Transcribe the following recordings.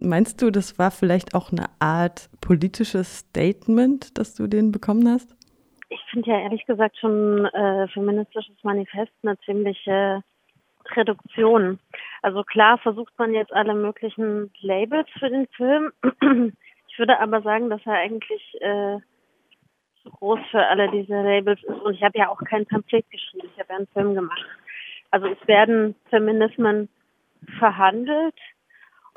Meinst du, das war vielleicht auch eine Art politisches Statement, das du den bekommen hast? Ich finde ja ehrlich gesagt schon äh, feministisches Manifest eine ziemliche Reduktion. Also klar versucht man jetzt alle möglichen Labels für den Film. Ich würde aber sagen, dass er eigentlich äh, zu groß für alle diese Labels ist. Und ich habe ja auch kein Pamphlet geschrieben, ich habe ja einen Film gemacht. Also es werden Feminismen verhandelt,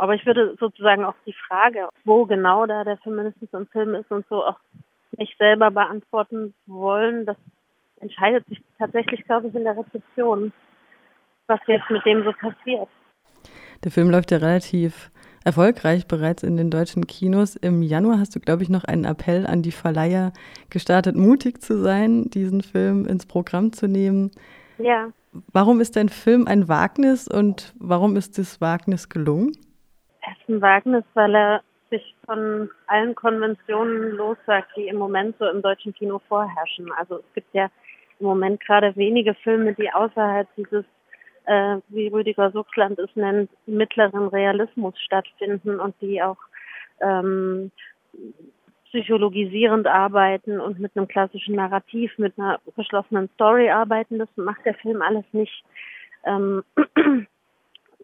aber ich würde sozusagen auch die Frage, wo genau da der Feminismus im Film ist und so auch nicht selber beantworten wollen. Das entscheidet sich tatsächlich, glaube ich, in der Rezeption, was jetzt mit dem so passiert. Der Film läuft ja relativ erfolgreich bereits in den deutschen Kinos. Im Januar hast du, glaube ich, noch einen Appell an die Verleiher gestartet, mutig zu sein, diesen Film ins Programm zu nehmen. Ja. Warum ist dein Film ein Wagnis und warum ist das Wagnis gelungen? Er ist ein Wagnis, weil er sich von allen Konventionen lossagt, die im Moment so im deutschen Kino vorherrschen. Also es gibt ja im Moment gerade wenige Filme, die außerhalb dieses, äh, wie Rüdiger Suchsland es nennt, mittleren Realismus stattfinden und die auch ähm, psychologisierend arbeiten und mit einem klassischen Narrativ, mit einer geschlossenen Story arbeiten. Das macht der Film alles nicht, ähm,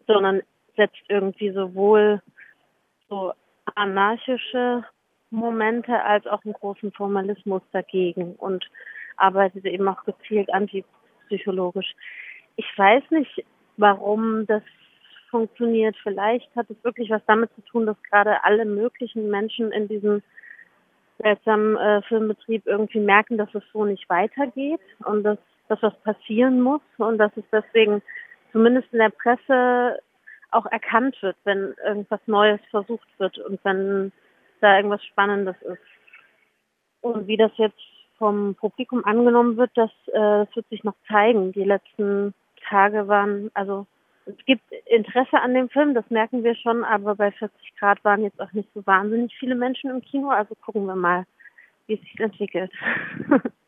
sondern setzt irgendwie sowohl so anarchische Momente als auch einen großen Formalismus dagegen und arbeitet eben auch gezielt antipsychologisch. Ich weiß nicht, warum das funktioniert. Vielleicht hat es wirklich was damit zu tun, dass gerade alle möglichen Menschen in diesem seltsamen äh, Filmbetrieb irgendwie merken, dass es so nicht weitergeht und dass, dass was passieren muss und dass es deswegen zumindest in der Presse auch erkannt wird, wenn irgendwas Neues versucht wird und wenn da irgendwas Spannendes ist. Und wie das jetzt vom Publikum angenommen wird, das, äh, das wird sich noch zeigen. Die letzten Tage waren, also es gibt Interesse an dem Film, das merken wir schon, aber bei 40 Grad waren jetzt auch nicht so wahnsinnig viele Menschen im Kino, also gucken wir mal, wie es sich entwickelt.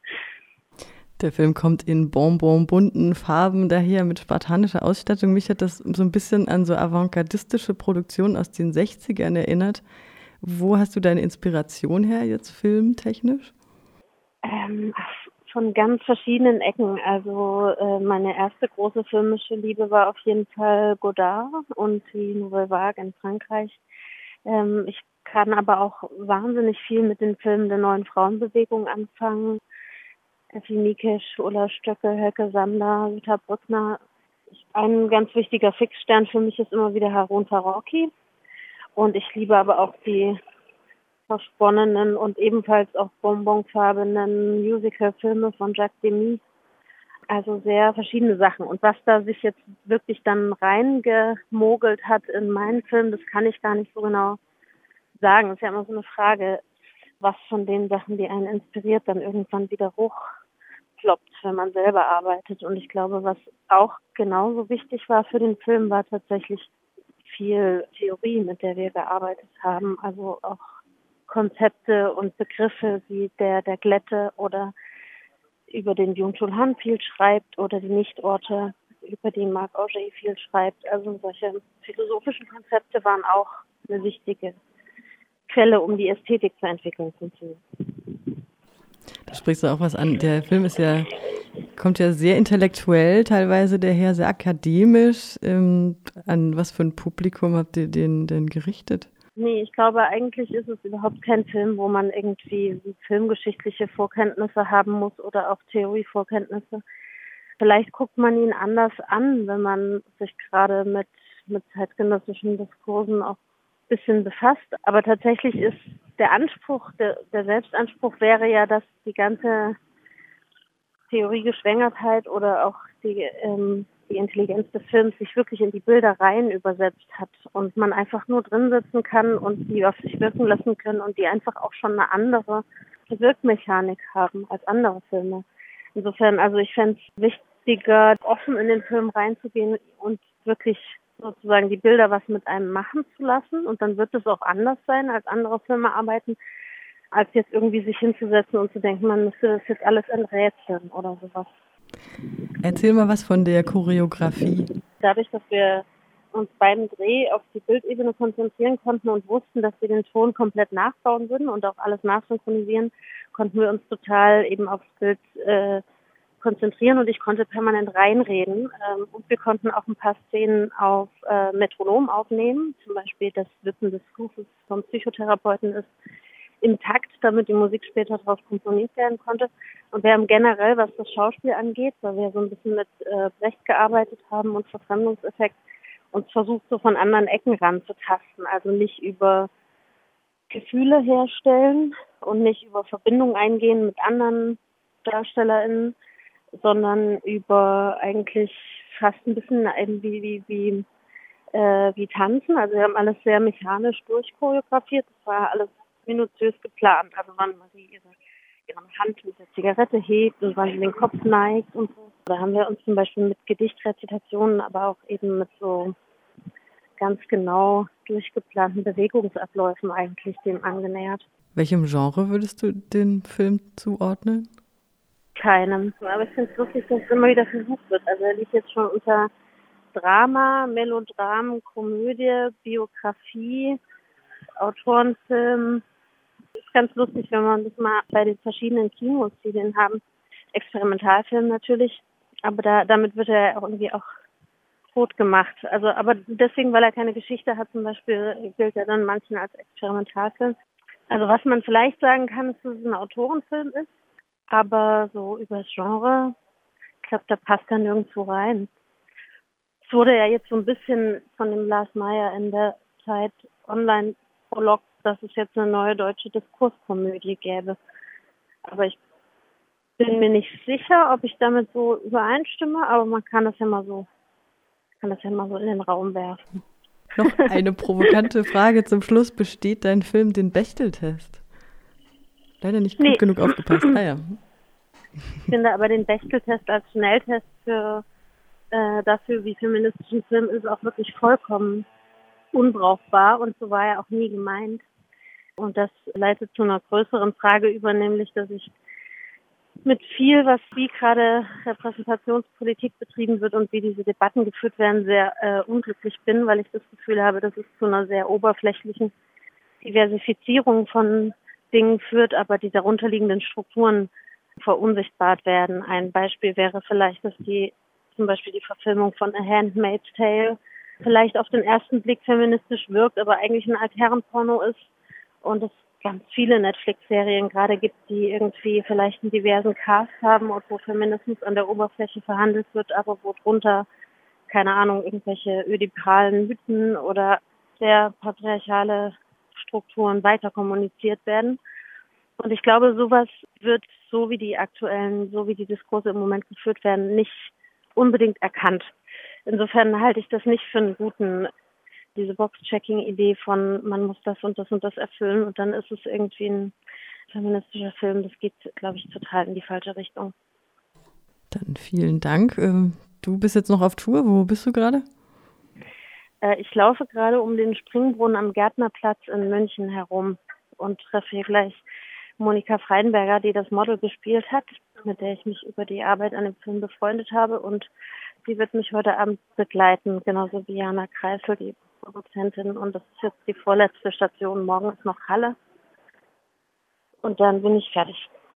Der Film kommt in bonbon bunten Farben daher mit spartanischer Ausstattung. Mich hat das so ein bisschen an so avantgardistische Produktionen aus den 60ern erinnert. Wo hast du deine Inspiration her jetzt filmtechnisch? Ähm, von ganz verschiedenen Ecken. Also äh, meine erste große filmische Liebe war auf jeden Fall Godard und die Nouvelle Vague in Frankreich. Ähm, ich kann aber auch wahnsinnig viel mit den Filmen der neuen Frauenbewegung anfangen. Effi Mikisch, Ulla Stöcke, Helke Sander, Vita Brückner. Ein ganz wichtiger Fixstern für mich ist immer wieder Harun Farocki. Und ich liebe aber auch die versponnenen und ebenfalls auch bonbonfarbenen Musical-Filme von Jacques Demy. Also sehr verschiedene Sachen. Und was da sich jetzt wirklich dann reingemogelt hat in meinen Film, das kann ich gar nicht so genau sagen. Das ist ja immer so eine Frage, was von den Sachen, die einen inspiriert, dann irgendwann wieder hochkloppt, wenn man selber arbeitet. Und ich glaube, was auch genauso wichtig war für den Film, war tatsächlich viel Theorie, mit der wir gearbeitet haben. Also auch Konzepte und Begriffe wie der der Glätte oder über den Jungchul Han viel schreibt oder die Nichtorte, über die Marc Auger viel schreibt. Also solche philosophischen Konzepte waren auch eine wichtige Quelle, um die Ästhetik zu entwickeln. Sprichst du auch was an. Der Film ist ja, kommt ja sehr intellektuell, teilweise daher sehr akademisch. Ähm, an was für ein Publikum habt ihr den denn gerichtet? Nee, ich glaube, eigentlich ist es überhaupt kein Film, wo man irgendwie filmgeschichtliche Vorkenntnisse haben muss oder auch Theorievorkenntnisse. Vielleicht guckt man ihn anders an, wenn man sich gerade mit, mit zeitgenössischen Diskursen auch ein bisschen befasst. Aber tatsächlich ist der Anspruch, der, der Selbstanspruch wäre ja, dass die ganze Theoriegeschwängertheit oder auch die ähm, die Intelligenz des Films sich wirklich in die Bilder rein übersetzt hat und man einfach nur drin sitzen kann und die auf sich wirken lassen können und die einfach auch schon eine andere Wirkmechanik haben als andere Filme. Insofern, also ich fände es wichtiger, offen in den Film reinzugehen und wirklich sozusagen die Bilder was mit einem machen zu lassen und dann wird es auch anders sein, als andere Filme arbeiten, als jetzt irgendwie sich hinzusetzen und zu denken, man müsste das jetzt alles enträtseln oder sowas. Erzähl mal was von der Choreografie. Dadurch, dass wir uns beim Dreh auf die Bildebene konzentrieren konnten und wussten, dass wir den Ton komplett nachbauen würden und auch alles nachsynchronisieren, konnten wir uns total eben aufs Bild äh, konzentrieren und ich konnte permanent reinreden. Ähm, und wir konnten auch ein paar Szenen auf äh, Metronom aufnehmen, zum Beispiel das Wippen des Fußes vom Psychotherapeuten ist im Takt, damit die Musik später darauf komponiert werden konnte. Und wir haben generell, was das Schauspiel angeht, weil wir so ein bisschen mit äh, Brecht gearbeitet haben und Verfremdungseffekt, uns versucht, so von anderen Ecken ranzutasten. Also nicht über Gefühle herstellen und nicht über Verbindung eingehen mit anderen DarstellerInnen, sondern über eigentlich fast ein bisschen wie, wie, wie, äh, wie Tanzen. Also wir haben alles sehr mechanisch durchchoreografiert. Das war alles minutiös geplant. Also wann sie ihre, ihre Hand mit der Zigarette hebt und wann sie den Kopf neigt und so. Da haben wir uns zum Beispiel mit Gedichtrezitationen, aber auch eben mit so ganz genau durchgeplanten Bewegungsabläufen eigentlich dem angenähert. Welchem Genre würdest du den Film zuordnen? Keinem. Aber ich finde es lustig, dass es immer wieder versucht wird. Also er liegt jetzt schon unter Drama, Melodram, Komödie, Biografie, Autorenfilm. Ist ganz lustig, wenn man das mal bei den verschiedenen Kinos, die den haben, Experimentalfilm natürlich, aber da, damit wird er irgendwie auch tot gemacht. Also, aber deswegen, weil er keine Geschichte hat, zum Beispiel, gilt er dann manchen als Experimentalfilm. Also, was man vielleicht sagen kann, ist, dass es ein Autorenfilm ist, aber so über das Genre, ich glaube, da passt er nirgendwo rein. Es wurde ja jetzt so ein bisschen von dem Lars Meyer in der Zeit online prolog, dass es jetzt eine neue deutsche Diskurskomödie gäbe. Aber ich bin mir nicht sicher, ob ich damit so übereinstimme, aber man kann das ja mal so, kann das ja mal so in den Raum werfen. Noch eine provokante Frage zum Schluss. Besteht dein Film den Bechteltest? Leider nicht gut nee. genug aufgepasst. Ah ja. Ich finde aber den Bechteltest als Schnelltest für äh, dafür, wie feministisch ein Film ist, auch wirklich vollkommen unbrauchbar und so war er auch nie gemeint. Und das leitet zu einer größeren Frage über, nämlich, dass ich mit viel, was wie gerade Repräsentationspolitik betrieben wird und wie diese Debatten geführt werden, sehr äh, unglücklich bin, weil ich das Gefühl habe, dass es zu einer sehr oberflächlichen Diversifizierung von Dingen führt, aber die darunterliegenden Strukturen verunsichtbart werden. Ein Beispiel wäre vielleicht, dass die zum Beispiel die Verfilmung von A Handmaid's Tale vielleicht auf den ersten Blick feministisch wirkt, aber eigentlich ein Altherrenporno ist und es ganz viele Netflix-Serien gerade gibt, die irgendwie vielleicht einen diversen Cast haben und wo Feminismus an der Oberfläche verhandelt wird, aber wo drunter, keine Ahnung, irgendwelche ödipalen Mythen oder sehr patriarchale Strukturen weiter kommuniziert werden. Und ich glaube, sowas wird, so wie die aktuellen, so wie die Diskurse im Moment geführt werden, nicht unbedingt erkannt. Insofern halte ich das nicht für einen guten, diese Box-Checking-Idee von, man muss das und das und das erfüllen und dann ist es irgendwie ein feministischer Film. Das geht, glaube ich, total in die falsche Richtung. Dann vielen Dank. Ähm, du bist jetzt noch auf Tour. Wo bist du gerade? Äh, ich laufe gerade um den Springbrunnen am Gärtnerplatz in München herum und treffe hier gleich Monika Freidenberger, die das Model gespielt hat, mit der ich mich über die Arbeit an dem Film befreundet habe und Sie wird mich heute Abend begleiten, genauso wie Jana Kreisel, die Produzentin. Und das ist jetzt die vorletzte Station. Morgen ist noch Halle. Und dann bin ich fertig.